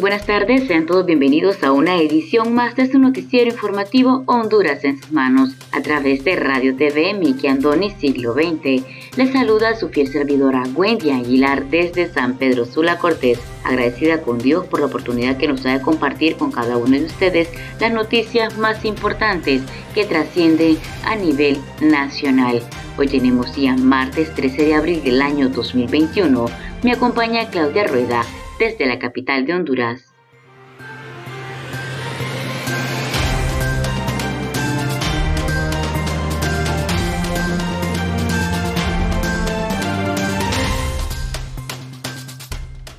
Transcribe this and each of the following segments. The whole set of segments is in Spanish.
Buenas tardes, sean todos bienvenidos a una edición más de su noticiero informativo Honduras en sus manos, a través de Radio TV Miki Andoni Siglo XX. Les saluda su fiel servidora Wendy Aguilar desde San Pedro Sula Cortés, agradecida con Dios por la oportunidad que nos da de compartir con cada uno de ustedes las noticias más importantes que trascienden a nivel nacional. Hoy tenemos ya martes 13 de abril del año 2021. Me acompaña Claudia Rueda desde la capital de Honduras.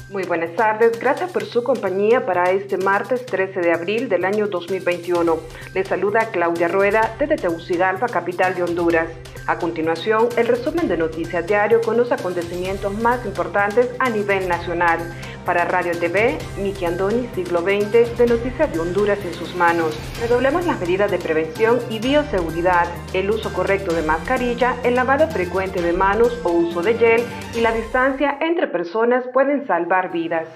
Muy buenas tardes, gracias por su compañía para este martes 13 de abril del año 2021. Les saluda Claudia Rueda desde Tegucigalpa, capital de Honduras. A continuación, el resumen de Noticias Diario con los acontecimientos más importantes a nivel nacional. Para Radio TV, Miki Andoni, siglo XX, de Noticias de Honduras en sus manos. Redoblemos las medidas de prevención y bioseguridad, el uso correcto de mascarilla, el lavado frecuente de manos o uso de gel y la distancia entre personas pueden salvar vidas.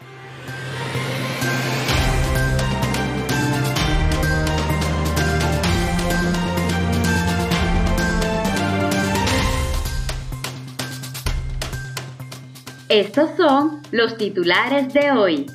Estos son los titulares de hoy.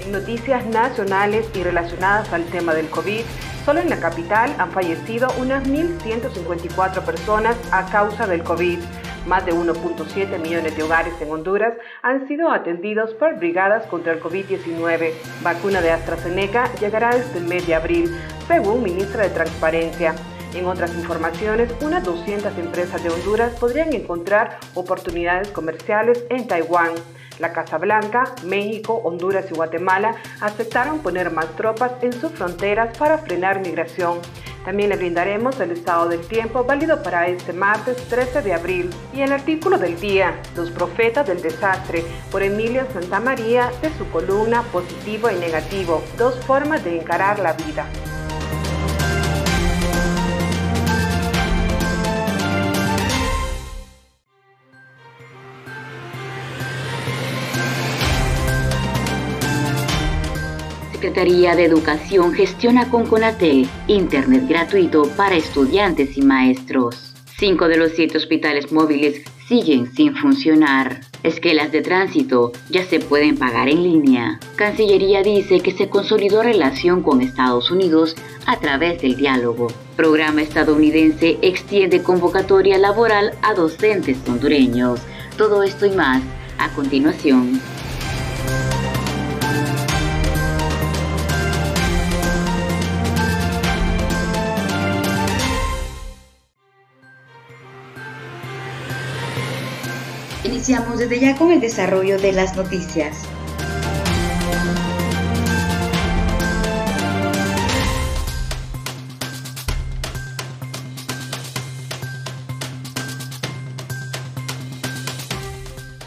En noticias nacionales y relacionadas al tema del COVID, solo en la capital han fallecido unas 1.154 personas a causa del COVID. Más de 1.7 millones de hogares en Honduras han sido atendidos por brigadas contra el COVID-19. Vacuna de AstraZeneca llegará este mes de abril, según ministra de Transparencia. En otras informaciones, unas 200 empresas de Honduras podrían encontrar oportunidades comerciales en Taiwán. La Casa Blanca, México, Honduras y Guatemala aceptaron poner más tropas en sus fronteras para frenar migración. También le brindaremos el estado del tiempo válido para este martes 13 de abril y el artículo del día, Los Profetas del Desastre, por Emilio Santamaría de su columna Positivo y Negativo, dos formas de encarar la vida. Secretaría de Educación gestiona con Conatel Internet gratuito para estudiantes y maestros. Cinco de los siete hospitales móviles siguen sin funcionar. Esquelas de tránsito ya se pueden pagar en línea. Cancillería dice que se consolidó relación con Estados Unidos a través del diálogo. Programa estadounidense extiende convocatoria laboral a docentes hondureños. Todo esto y más a continuación. Iniciamos desde ya con el desarrollo de las noticias.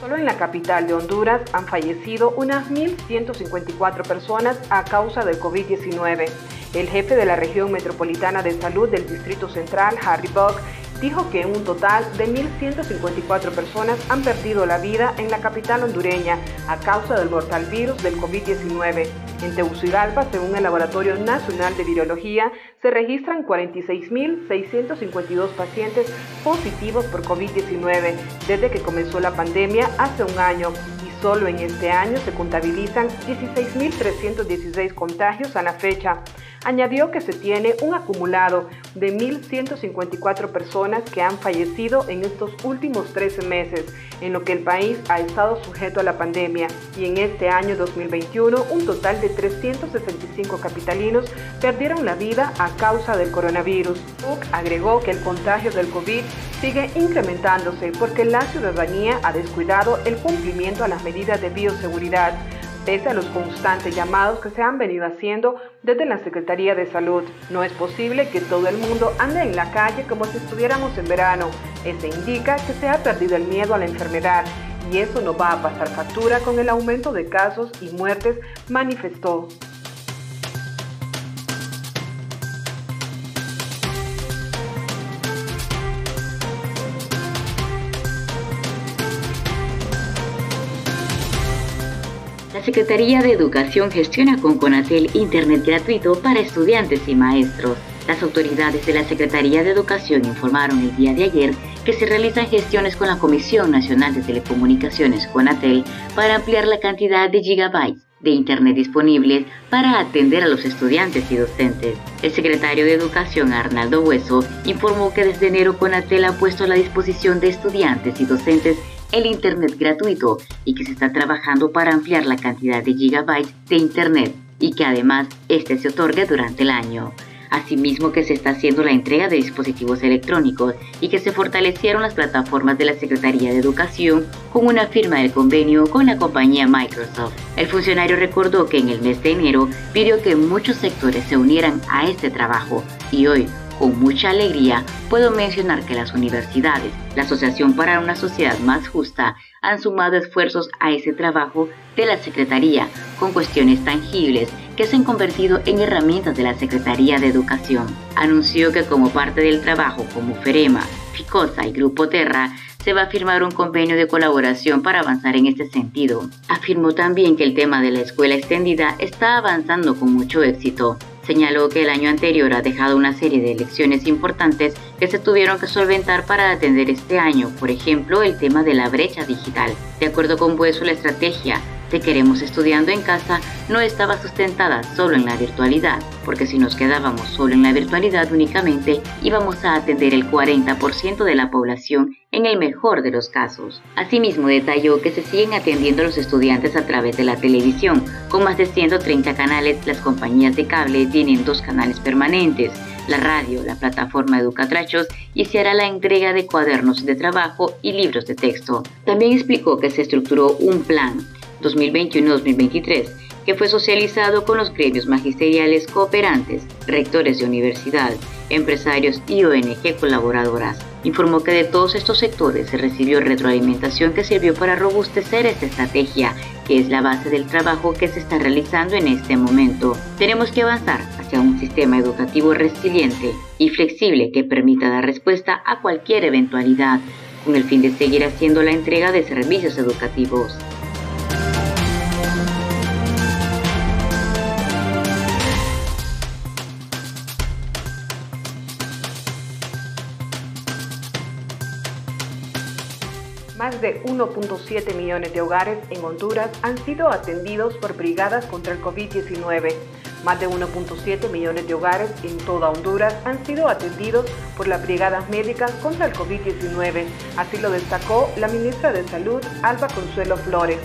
Solo en la capital de Honduras han fallecido unas 1.154 personas a causa del COVID-19. El jefe de la región metropolitana de salud del Distrito Central, Harry Buck, dijo que un total de 1.154 personas han perdido la vida en la capital hondureña a causa del mortal virus del COVID-19. En Tegucigalpa, según el Laboratorio Nacional de Virología, se registran 46.652 pacientes positivos por COVID-19 desde que comenzó la pandemia hace un año y Solo en este año se contabilizan 16.316 contagios a la fecha. Añadió que se tiene un acumulado de 1.154 personas que han fallecido en estos últimos 13 meses, en lo que el país ha estado sujeto a la pandemia, y en este año 2021 un total de 365 capitalinos perdieron la vida a causa del coronavirus. Cook agregó que el contagio del COVID sigue incrementándose porque la ciudadanía ha descuidado el cumplimiento a las medidas de bioseguridad pese a los constantes llamados que se han venido haciendo desde la Secretaría de Salud. No es posible que todo el mundo ande en la calle como si estuviéramos en verano. Esto indica que se ha perdido el miedo a la enfermedad y eso no va a pasar factura con el aumento de casos y muertes, manifestó. La Secretaría de Educación gestiona con Conatel Internet gratuito para estudiantes y maestros. Las autoridades de la Secretaría de Educación informaron el día de ayer que se realizan gestiones con la Comisión Nacional de Telecomunicaciones Conatel para ampliar la cantidad de gigabytes de Internet disponibles para atender a los estudiantes y docentes. El secretario de Educación, Arnaldo Hueso, informó que desde enero Conatel ha puesto a la disposición de estudiantes y docentes el Internet gratuito y que se está trabajando para ampliar la cantidad de gigabytes de Internet y que además este se otorgue durante el año. Asimismo que se está haciendo la entrega de dispositivos electrónicos y que se fortalecieron las plataformas de la Secretaría de Educación con una firma del convenio con la compañía Microsoft. El funcionario recordó que en el mes de enero pidió que muchos sectores se unieran a este trabajo y hoy con mucha alegría puedo mencionar que las universidades, la Asociación para una Sociedad Más Justa, han sumado esfuerzos a ese trabajo de la Secretaría con cuestiones tangibles que se han convertido en herramientas de la Secretaría de Educación. Anunció que como parte del trabajo como FEREMA, FICOSA y Grupo Terra, se va a firmar un convenio de colaboración para avanzar en este sentido. Afirmó también que el tema de la escuela extendida está avanzando con mucho éxito señaló que el año anterior ha dejado una serie de lecciones importantes que se tuvieron que solventar para atender este año, por ejemplo, el tema de la brecha digital. De acuerdo con Bueso, la estrategia de Queremos Estudiando en Casa no estaba sustentada solo en la virtualidad, porque si nos quedábamos solo en la virtualidad únicamente, íbamos a atender el 40% de la población en el mejor de los casos. Asimismo, detalló que se siguen atendiendo los estudiantes a través de la televisión. Con más de 130 canales, las compañías de cable tienen dos canales permanentes, la radio, la plataforma Educatrachos y se hará la entrega de cuadernos de trabajo y libros de texto. También explicó que se estructuró un plan 2021-2023, que fue socializado con los gremios magisteriales cooperantes, rectores de universidad, empresarios y ONG colaboradoras. Informó que de todos estos sectores se recibió retroalimentación que sirvió para robustecer esta estrategia, que es la base del trabajo que se está realizando en este momento. Tenemos que avanzar hacia un sistema educativo resiliente y flexible que permita dar respuesta a cualquier eventualidad, con el fin de seguir haciendo la entrega de servicios educativos. De 1.7 millones de hogares en Honduras han sido atendidos por brigadas contra el COVID-19. Más de 1.7 millones de hogares en toda Honduras han sido atendidos por las brigadas médicas contra el COVID-19. Así lo destacó la ministra de Salud, Alba Consuelo Flores.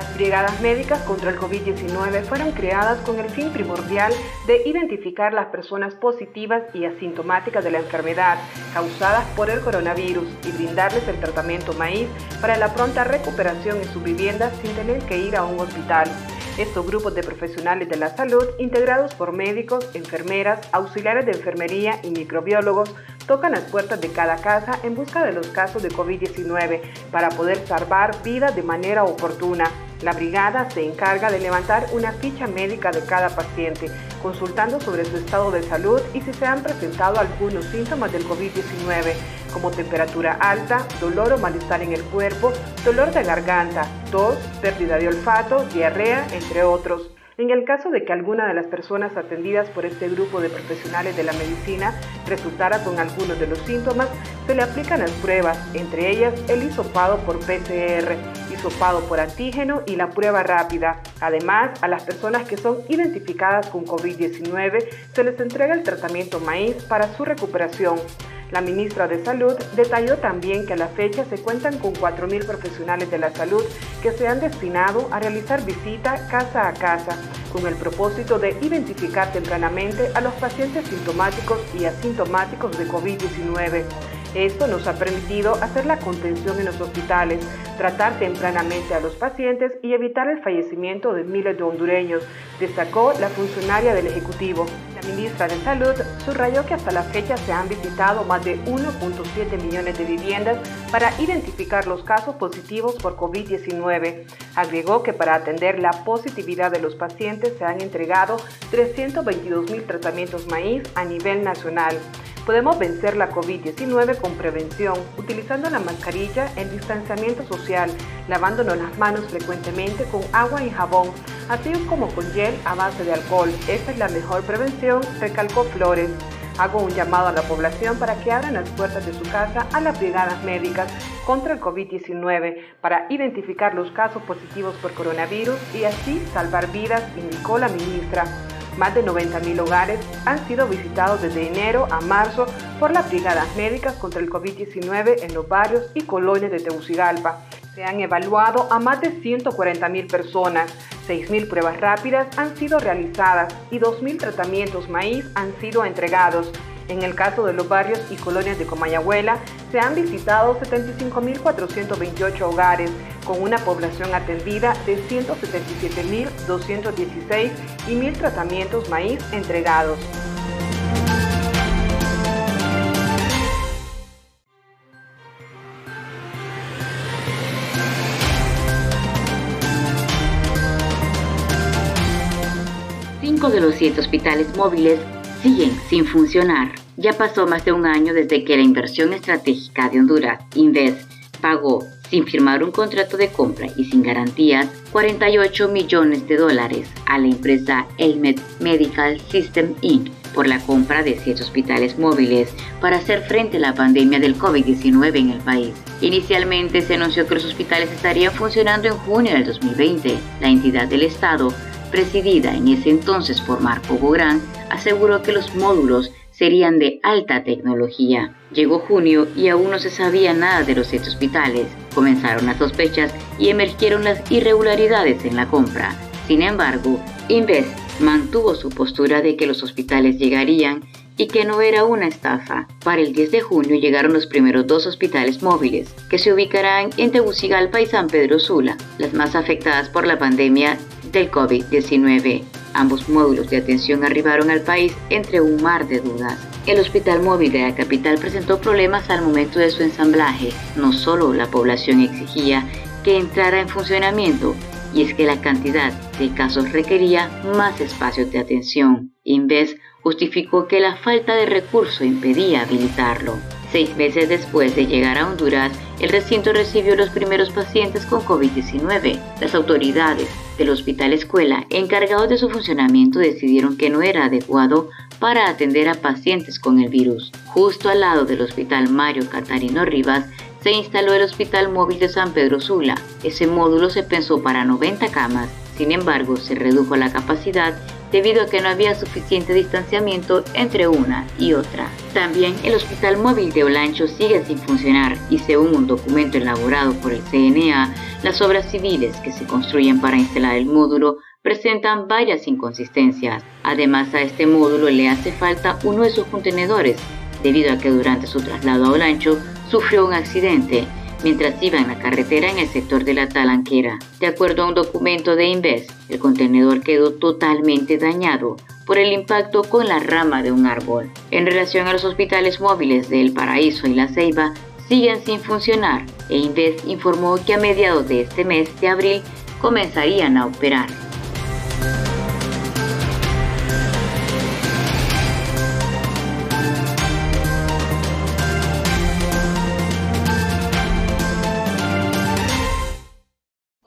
Las brigadas médicas contra el COVID-19 fueron creadas con el fin primordial de identificar las personas positivas y asintomáticas de la enfermedad causadas por el coronavirus y brindarles el tratamiento maíz para la pronta recuperación en su vivienda sin tener que ir a un hospital. Estos grupos de profesionales de la salud, integrados por médicos, enfermeras, auxiliares de enfermería y microbiólogos, tocan las puertas de cada casa en busca de los casos de COVID-19 para poder salvar vidas de manera oportuna. La brigada se encarga de levantar una ficha médica de cada paciente, consultando sobre su estado de salud y si se han presentado algunos síntomas del COVID-19, como temperatura alta, dolor o malestar en el cuerpo, dolor de garganta, tos, pérdida de olfato, diarrea, entre otros. En el caso de que alguna de las personas atendidas por este grupo de profesionales de la medicina resultara con algunos de los síntomas, se le aplican las pruebas, entre ellas el hisopado por PCR, hisopado por antígeno y la prueba rápida. Además, a las personas que son identificadas con COVID-19 se les entrega el tratamiento maíz para su recuperación. La ministra de Salud detalló también que a la fecha se cuentan con 4.000 profesionales de la salud que se han destinado a realizar visita casa a casa con el propósito de identificar tempranamente a los pacientes sintomáticos y asintomáticos de COVID-19. Esto nos ha permitido hacer la contención en los hospitales, tratar tempranamente a los pacientes y evitar el fallecimiento de miles de hondureños, destacó la funcionaria del Ejecutivo. La ministra de Salud subrayó que hasta la fecha se han visitado más de 1.7 millones de viviendas para identificar los casos positivos por COVID-19. Agregó que para atender la positividad de los pacientes se han entregado 322 mil tratamientos maíz a nivel nacional. Podemos vencer la COVID-19 con prevención, utilizando la mascarilla, el distanciamiento social, lavándonos las manos frecuentemente con agua y jabón, así como con gel a base de alcohol. Esta es la mejor prevención, recalcó Flores. Hago un llamado a la población para que abran las puertas de su casa a las brigadas médicas contra el COVID-19 para identificar los casos positivos por coronavirus y así salvar vidas, indicó la ministra. Más de 90.000 hogares han sido visitados desde enero a marzo por las brigadas médicas contra el COVID-19 en los barrios y colonias de Tegucigalpa. Se han evaluado a más de 140.000 personas, 6.000 pruebas rápidas han sido realizadas y 2.000 tratamientos maíz han sido entregados. En el caso de los barrios y colonias de Comayagüela, se han visitado 75.428 hogares, con una población atendida de 177.216 y 1.000 tratamientos maíz entregados. Cinco de los siete hospitales móviles siguen sin funcionar. Ya pasó más de un año desde que la inversión estratégica de Honduras, Inves, pagó, sin firmar un contrato de compra y sin garantías, 48 millones de dólares a la empresa Elmed Medical System Inc. por la compra de siete hospitales móviles para hacer frente a la pandemia del COVID-19 en el país. Inicialmente se anunció que los hospitales estarían funcionando en junio del 2020. La entidad del Estado, presidida en ese entonces por Marco Bográn, aseguró que los módulos serían de alta tecnología. Llegó junio y aún no se sabía nada de los siete hospitales. Comenzaron las sospechas y emergieron las irregularidades en la compra. Sin embargo, Invest mantuvo su postura de que los hospitales llegarían y que no era una estafa. Para el 10 de junio llegaron los primeros dos hospitales móviles, que se ubicarán en Tegucigalpa y San Pedro Sula, las más afectadas por la pandemia del COVID-19. Ambos módulos de atención arribaron al país entre un mar de dudas. El hospital móvil de la capital presentó problemas al momento de su ensamblaje. No solo la población exigía que entrara en funcionamiento, y es que la cantidad de casos requería más espacios de atención. Inves justificó que la falta de recurso impedía habilitarlo. Seis meses después de llegar a Honduras, el recinto recibió los primeros pacientes con COVID-19. Las autoridades del hospital escuela encargados de su funcionamiento decidieron que no era adecuado para atender a pacientes con el virus. Justo al lado del hospital Mario Catarino Rivas se instaló el Hospital Móvil de San Pedro Sula. Ese módulo se pensó para 90 camas, sin embargo se redujo la capacidad debido a que no había suficiente distanciamiento entre una y otra. También el Hospital Móvil de Olancho sigue sin funcionar y según un documento elaborado por el CNA, las obras civiles que se construyen para instalar el módulo presentan varias inconsistencias. Además a este módulo le hace falta uno de sus contenedores, debido a que durante su traslado a Olancho sufrió un accidente mientras iba en la carretera en el sector de la Talanquera. De acuerdo a un documento de Inves, el contenedor quedó totalmente dañado por el impacto con la rama de un árbol. En relación a los hospitales móviles de El Paraíso y La Ceiba, siguen sin funcionar e Inves informó que a mediados de este mes de abril comenzarían a operar.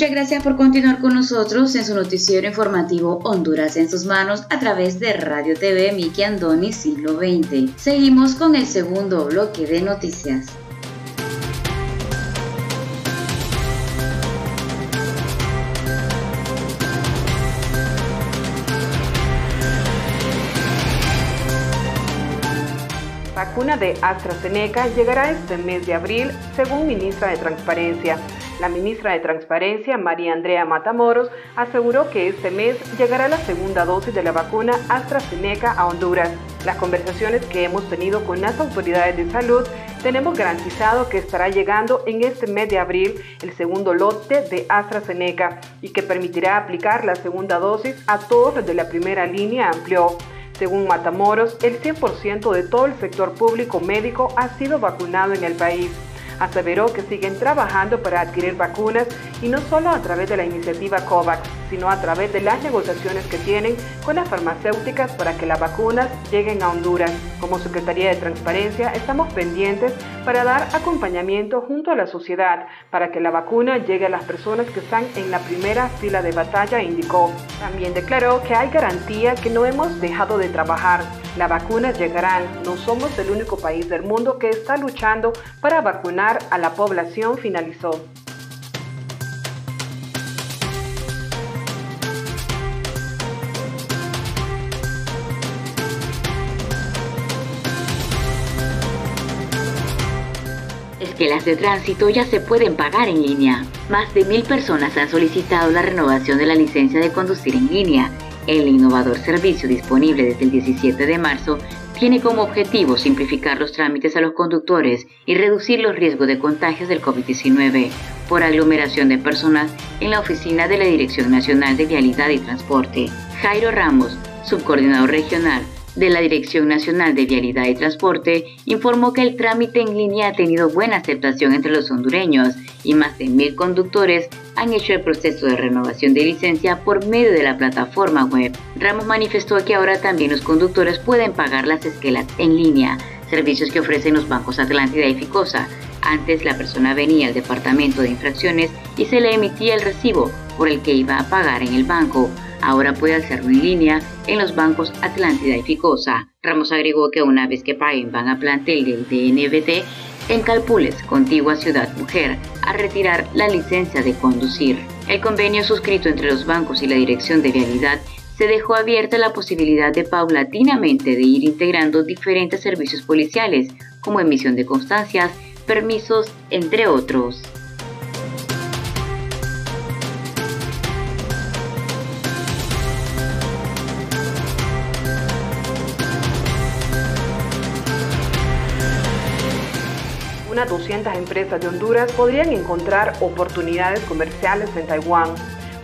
Muchas gracias por continuar con nosotros en su noticiero informativo Honduras en sus manos a través de Radio TV Miki Andoni Siglo XX. Seguimos con el segundo bloque de noticias. Vacuna de AstraZeneca llegará este mes de abril, según ministra de Transparencia. La ministra de Transparencia, María Andrea Matamoros, aseguró que este mes llegará la segunda dosis de la vacuna AstraZeneca a Honduras. Las conversaciones que hemos tenido con las autoridades de salud tenemos garantizado que estará llegando en este mes de abril el segundo lote de AstraZeneca y que permitirá aplicar la segunda dosis a todos los de la primera línea, amplió. Según Matamoros, el 100% de todo el sector público médico ha sido vacunado en el país. Aseveró que siguen trabajando para adquirir vacunas y no solo a través de la iniciativa COVAX, sino a través de las negociaciones que tienen con las farmacéuticas para que las vacunas lleguen a Honduras. Como Secretaría de Transparencia estamos pendientes para dar acompañamiento junto a la sociedad para que la vacuna llegue a las personas que están en la primera fila de batalla, indicó. También declaró que hay garantía que no hemos dejado de trabajar. Las vacunas llegarán. No somos el único país del mundo que está luchando para vacunar a la población, finalizó. Las de tránsito ya se pueden pagar en línea. Más de mil personas han solicitado la renovación de la licencia de conducir en línea. El innovador servicio disponible desde el 17 de marzo tiene como objetivo simplificar los trámites a los conductores y reducir los riesgos de contagios del COVID-19 por aglomeración de personas en la oficina de la Dirección Nacional de Vialidad y Transporte. Jairo Ramos, subcoordinador regional de la Dirección Nacional de Vialidad y Transporte informó que el trámite en línea ha tenido buena aceptación entre los hondureños y más de mil conductores han hecho el proceso de renovación de licencia por medio de la plataforma web. Ramos manifestó que ahora también los conductores pueden pagar las esquelas en línea, servicios que ofrecen los bancos Atlántida y Ficosa. Antes la persona venía al departamento de infracciones y se le emitía el recibo por el que iba a pagar en el banco. Ahora puede hacerlo en línea en los bancos Atlántida y Ficosa. Ramos agregó que una vez que paguen van a plantel del DNBT en Calpules, contigua Ciudad Mujer, a retirar la licencia de conducir. El convenio suscrito entre los bancos y la Dirección de Vialidad se dejó abierta la posibilidad de paulatinamente de ir integrando diferentes servicios policiales, como emisión de constancias, permisos, entre otros. Unas 200 empresas de Honduras podrían encontrar oportunidades comerciales en Taiwán.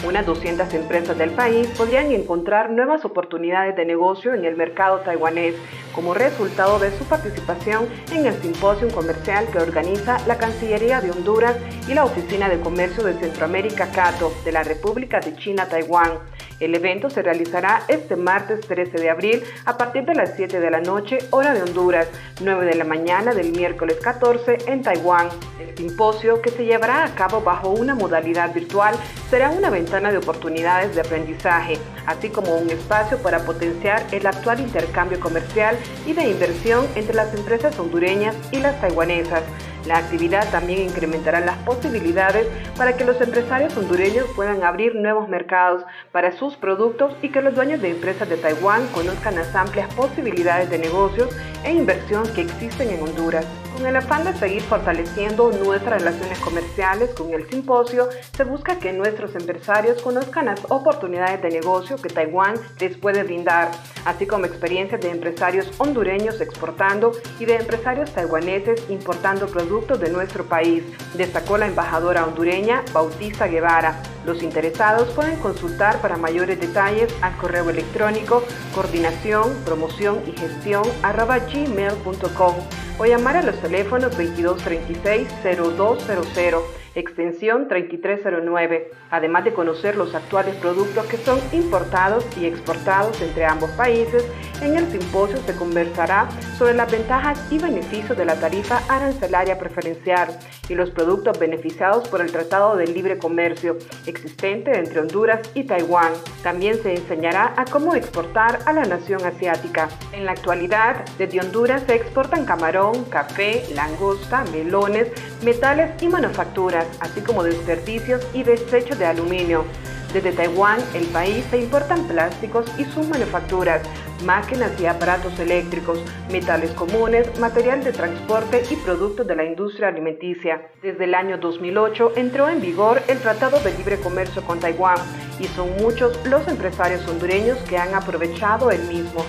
Unas 200 empresas del país podrían encontrar nuevas oportunidades de negocio en el mercado taiwanés como resultado de su participación en el simposio comercial que organiza la Cancillería de Honduras y la Oficina de Comercio de Centroamérica CATO de la República de China-Taiwán. El evento se realizará este martes 13 de abril a partir de las 7 de la noche, hora de Honduras, 9 de la mañana del miércoles 14 en Taiwán. El simposio, que se llevará a cabo bajo una modalidad virtual, será una ventana de oportunidades de aprendizaje, así como un espacio para potenciar el actual intercambio comercial y de inversión entre las empresas hondureñas y las taiwanesas. La actividad también incrementará las posibilidades para que los empresarios hondureños puedan abrir nuevos mercados para sus productos y que los dueños de empresas de Taiwán conozcan las amplias posibilidades de negocios e inversión que existen en Honduras. Con el afán de seguir fortaleciendo nuestras relaciones comerciales con el simposio, se busca que nuestros empresarios conozcan las oportunidades de negocio que Taiwán les puede brindar, así como experiencias de empresarios hondureños exportando y de empresarios taiwaneses importando productos de nuestro país, destacó la embajadora hondureña Bautista Guevara. Los interesados pueden consultar para mayores detalles al correo electrónico coordinación, promoción y gestión gmail.com o llamar a los teléfonos 2236-0200 extensión 3309, además de conocer los actuales productos que son importados y exportados entre ambos países. En el simposio se conversará sobre las ventajas y beneficios de la tarifa arancelaria preferencial y los productos beneficiados por el Tratado de Libre Comercio existente entre Honduras y Taiwán. También se enseñará a cómo exportar a la nación asiática. En la actualidad, desde Honduras se exportan camarón, café, langosta, melones, metales y manufacturas, así como desperdicios y desechos de aluminio. Desde Taiwán, el país se importan plásticos y sus manufacturas, máquinas y aparatos eléctricos, metales comunes, material de transporte y productos de la industria alimenticia. Desde el año 2008 entró en vigor el Tratado de Libre Comercio con Taiwán y son muchos los empresarios hondureños que han aprovechado el mismo.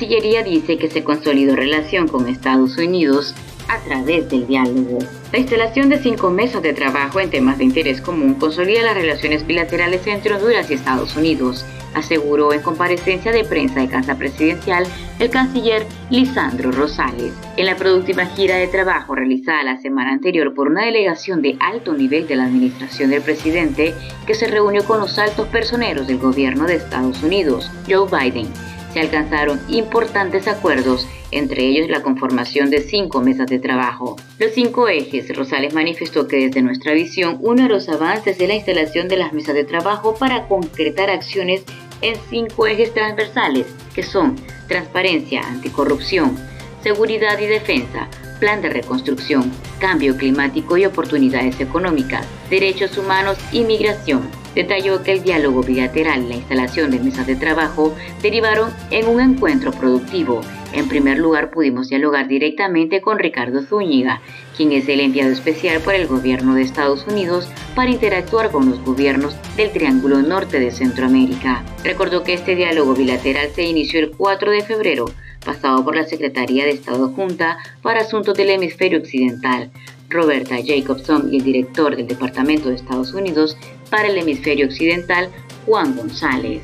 Cancillería dice que se consolidó relación con Estados Unidos a través del diálogo. La instalación de cinco mesas de trabajo en temas de interés común consolida las relaciones bilaterales entre Honduras y Estados Unidos, aseguró en comparecencia de prensa de Casa Presidencial el canciller Lisandro Rosales. En la productiva gira de trabajo realizada la semana anterior por una delegación de alto nivel de la administración del presidente que se reunió con los altos personeros del gobierno de Estados Unidos, Joe Biden, se alcanzaron importantes acuerdos, entre ellos la conformación de cinco mesas de trabajo. Los cinco ejes, Rosales manifestó que desde nuestra visión, uno de los avances es la instalación de las mesas de trabajo para concretar acciones en cinco ejes transversales, que son transparencia, anticorrupción, seguridad y defensa, plan de reconstrucción, cambio climático y oportunidades económicas, derechos humanos y migración. Detalló que el diálogo bilateral y la instalación de mesas de trabajo derivaron en un encuentro productivo. En primer lugar, pudimos dialogar directamente con Ricardo Zúñiga, quien es el enviado especial por el gobierno de Estados Unidos para interactuar con los gobiernos del Triángulo Norte de Centroamérica. Recordó que este diálogo bilateral se inició el 4 de febrero pasado por la Secretaría de Estado Junta para Asuntos del Hemisferio Occidental, Roberta Jacobson, y el director del Departamento de Estados Unidos para el Hemisferio Occidental, Juan González.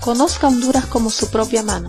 Conozca Honduras como su propia mano.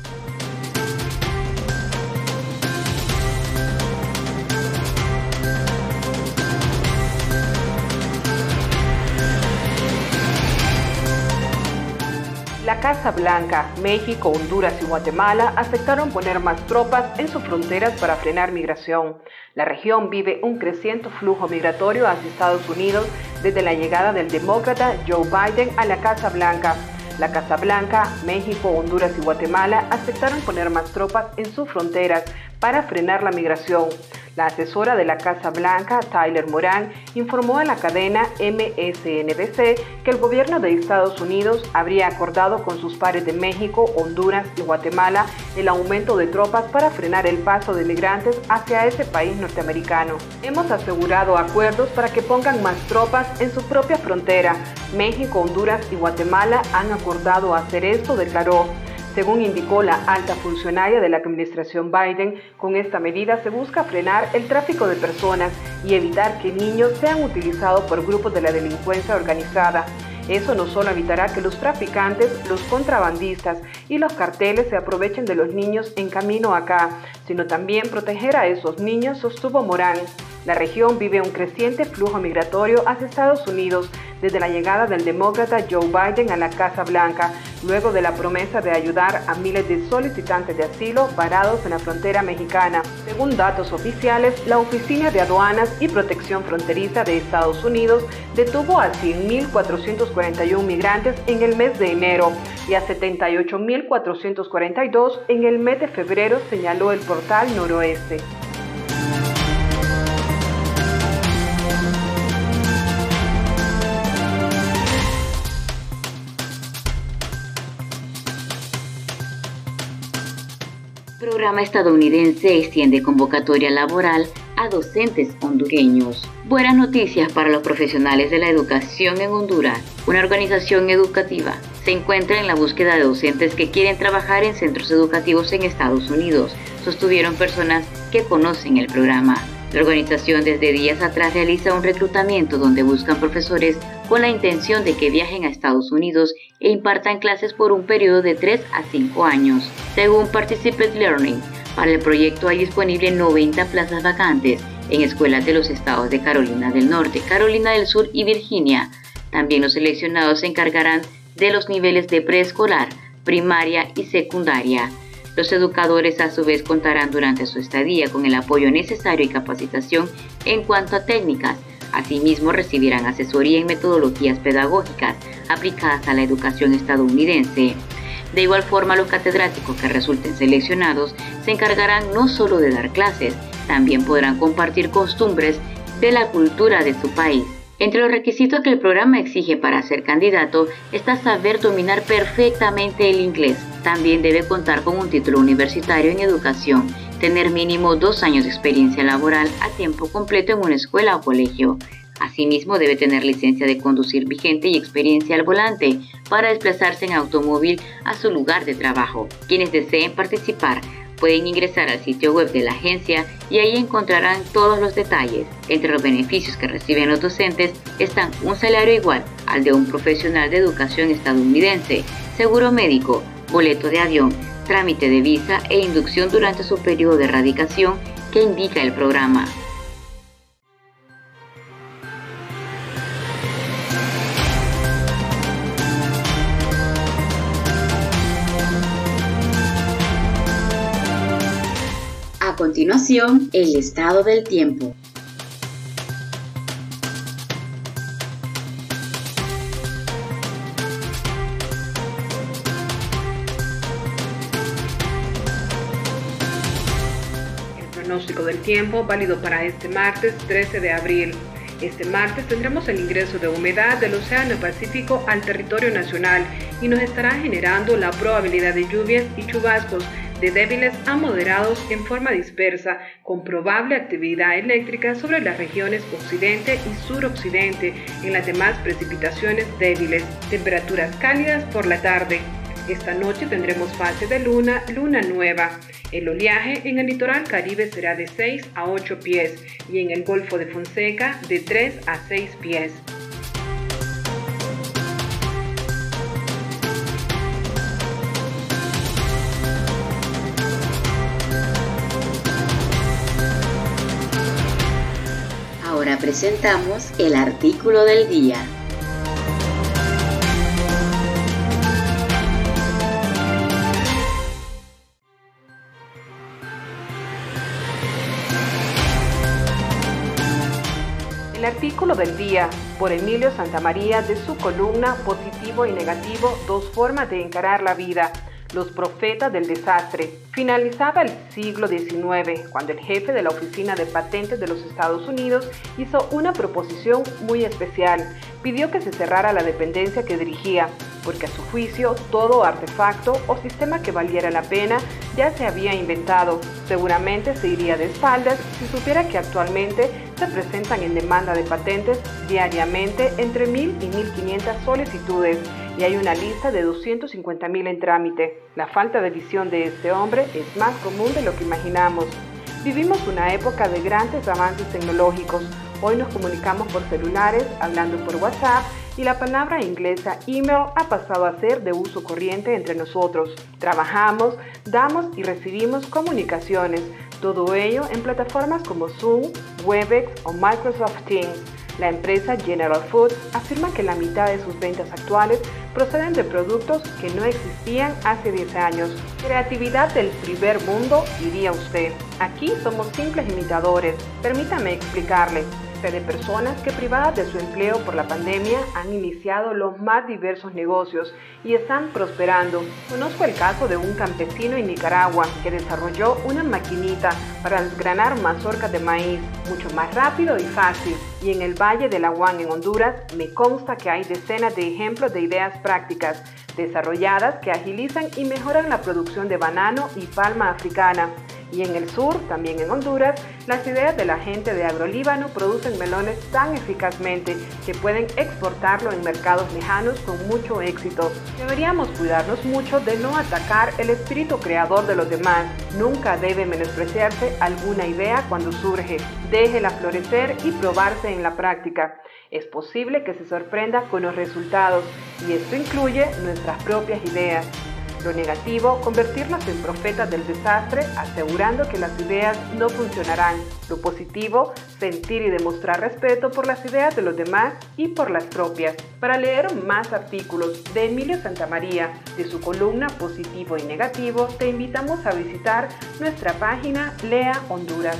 La Casa Blanca, México, Honduras y Guatemala aceptaron poner más tropas en sus fronteras para frenar migración. La región vive un creciente flujo migratorio hacia Estados Unidos desde la llegada del demócrata Joe Biden a la Casa Blanca. La Casa Blanca, México, Honduras y Guatemala aceptaron poner más tropas en sus fronteras para frenar la migración. La asesora de la Casa Blanca, Tyler Moran, informó a la cadena MSNBC que el gobierno de Estados Unidos habría acordado con sus pares de México, Honduras y Guatemala el aumento de tropas para frenar el paso de migrantes hacia ese país norteamericano. Hemos asegurado acuerdos para que pongan más tropas en su propia frontera. México, Honduras y Guatemala han acordado hacer esto, declaró. Según indicó la alta funcionaria de la administración Biden, con esta medida se busca frenar el tráfico de personas y evitar que niños sean utilizados por grupos de la delincuencia organizada. Eso no solo evitará que los traficantes, los contrabandistas y los carteles se aprovechen de los niños en camino acá, sino también proteger a esos niños, sostuvo Morán. La región vive un creciente flujo migratorio hacia Estados Unidos desde la llegada del demócrata Joe Biden a la Casa Blanca, luego de la promesa de ayudar a miles de solicitantes de asilo varados en la frontera mexicana. Según datos oficiales, la Oficina de Aduanas y Protección Fronteriza de Estados Unidos detuvo a 100.441 migrantes en el mes de enero y a 78.442 en el mes de febrero, señaló el Noroeste. programa estadounidense extiende convocatoria laboral a docentes hondureños. Buenas noticias para los profesionales de la educación en Honduras. Una organización educativa se encuentra en la búsqueda de docentes que quieren trabajar en centros educativos en Estados Unidos, sostuvieron personas que conocen el programa. La organización desde días atrás realiza un reclutamiento donde buscan profesores con la intención de que viajen a Estados Unidos e impartan clases por un periodo de 3 a 5 años. Según Participate Learning, para el proyecto hay disponibles 90 plazas vacantes en escuelas de los estados de Carolina del Norte, Carolina del Sur y Virginia. También los seleccionados se encargarán de los niveles de preescolar, primaria y secundaria. Los educadores a su vez contarán durante su estadía con el apoyo necesario y capacitación en cuanto a técnicas. Asimismo recibirán asesoría en metodologías pedagógicas aplicadas a la educación estadounidense. De igual forma, los catedráticos que resulten seleccionados se encargarán no solo de dar clases, también podrán compartir costumbres de la cultura de su país. Entre los requisitos que el programa exige para ser candidato está saber dominar perfectamente el inglés. También debe contar con un título universitario en educación, tener mínimo dos años de experiencia laboral a tiempo completo en una escuela o colegio. Asimismo, debe tener licencia de conducir vigente y experiencia al volante para desplazarse en automóvil a su lugar de trabajo. Quienes deseen participar pueden ingresar al sitio web de la agencia y ahí encontrarán todos los detalles. Entre los beneficios que reciben los docentes están un salario igual al de un profesional de educación estadounidense, seguro médico, boleto de avión, trámite de visa e inducción durante su periodo de radicación que indica el programa. Continuación, el estado del tiempo. El pronóstico del tiempo válido para este martes 13 de abril. Este martes tendremos el ingreso de humedad del Océano Pacífico al territorio nacional y nos estará generando la probabilidad de lluvias y chubascos de débiles a moderados en forma dispersa, con probable actividad eléctrica sobre las regiones occidente y suroccidente, en las demás precipitaciones débiles, temperaturas cálidas por la tarde. Esta noche tendremos fase de luna, luna nueva. El oleaje en el litoral caribe será de 6 a 8 pies y en el Golfo de Fonseca de 3 a 6 pies. Presentamos el artículo del día. El artículo del día por Emilio Santamaría de su columna Positivo y Negativo, dos formas de encarar la vida. Los profetas del desastre. Finalizaba el siglo XIX cuando el jefe de la Oficina de Patentes de los Estados Unidos hizo una proposición muy especial. Pidió que se cerrara la dependencia que dirigía, porque a su juicio todo artefacto o sistema que valiera la pena ya se había inventado. Seguramente se iría de espaldas si supiera que actualmente se presentan en demanda de patentes diariamente entre 1.000 y 1.500 solicitudes y hay una lista de 250.000 en trámite. La falta de visión de este hombre es más común de lo que imaginamos. Vivimos una época de grandes avances tecnológicos. Hoy nos comunicamos por celulares, hablando por WhatsApp y la palabra inglesa email ha pasado a ser de uso corriente entre nosotros. Trabajamos, damos y recibimos comunicaciones, todo ello en plataformas como Zoom, Webex o Microsoft Teams. La empresa General Foods afirma que la mitad de sus ventas actuales proceden de productos que no existían hace 10 años. Creatividad del primer mundo, diría usted. Aquí somos simples imitadores. Permítame explicarle de personas que privadas de su empleo por la pandemia han iniciado los más diversos negocios y están prosperando. Conozco el caso de un campesino en Nicaragua que desarrolló una maquinita para desgranar mazorcas de maíz mucho más rápido y fácil. Y en el Valle de la en Honduras me consta que hay decenas de ejemplos de ideas prácticas desarrolladas que agilizan y mejoran la producción de banano y palma africana. Y en el sur, también en Honduras, las ideas de la gente de Agrolíbano producen melones tan eficazmente que pueden exportarlo en mercados lejanos con mucho éxito. Deberíamos cuidarnos mucho de no atacar el espíritu creador de los demás. Nunca debe menospreciarse alguna idea cuando surge. Déjela florecer y probarse en la práctica. Es posible que se sorprenda con los resultados y esto incluye nuestras propias ideas. Lo negativo, convertirnos en profetas del desastre, asegurando que las ideas no funcionarán. Lo positivo, sentir y demostrar respeto por las ideas de los demás y por las propias. Para leer más artículos de Emilio Santamaría, de su columna Positivo y Negativo, te invitamos a visitar nuestra página Lea Honduras.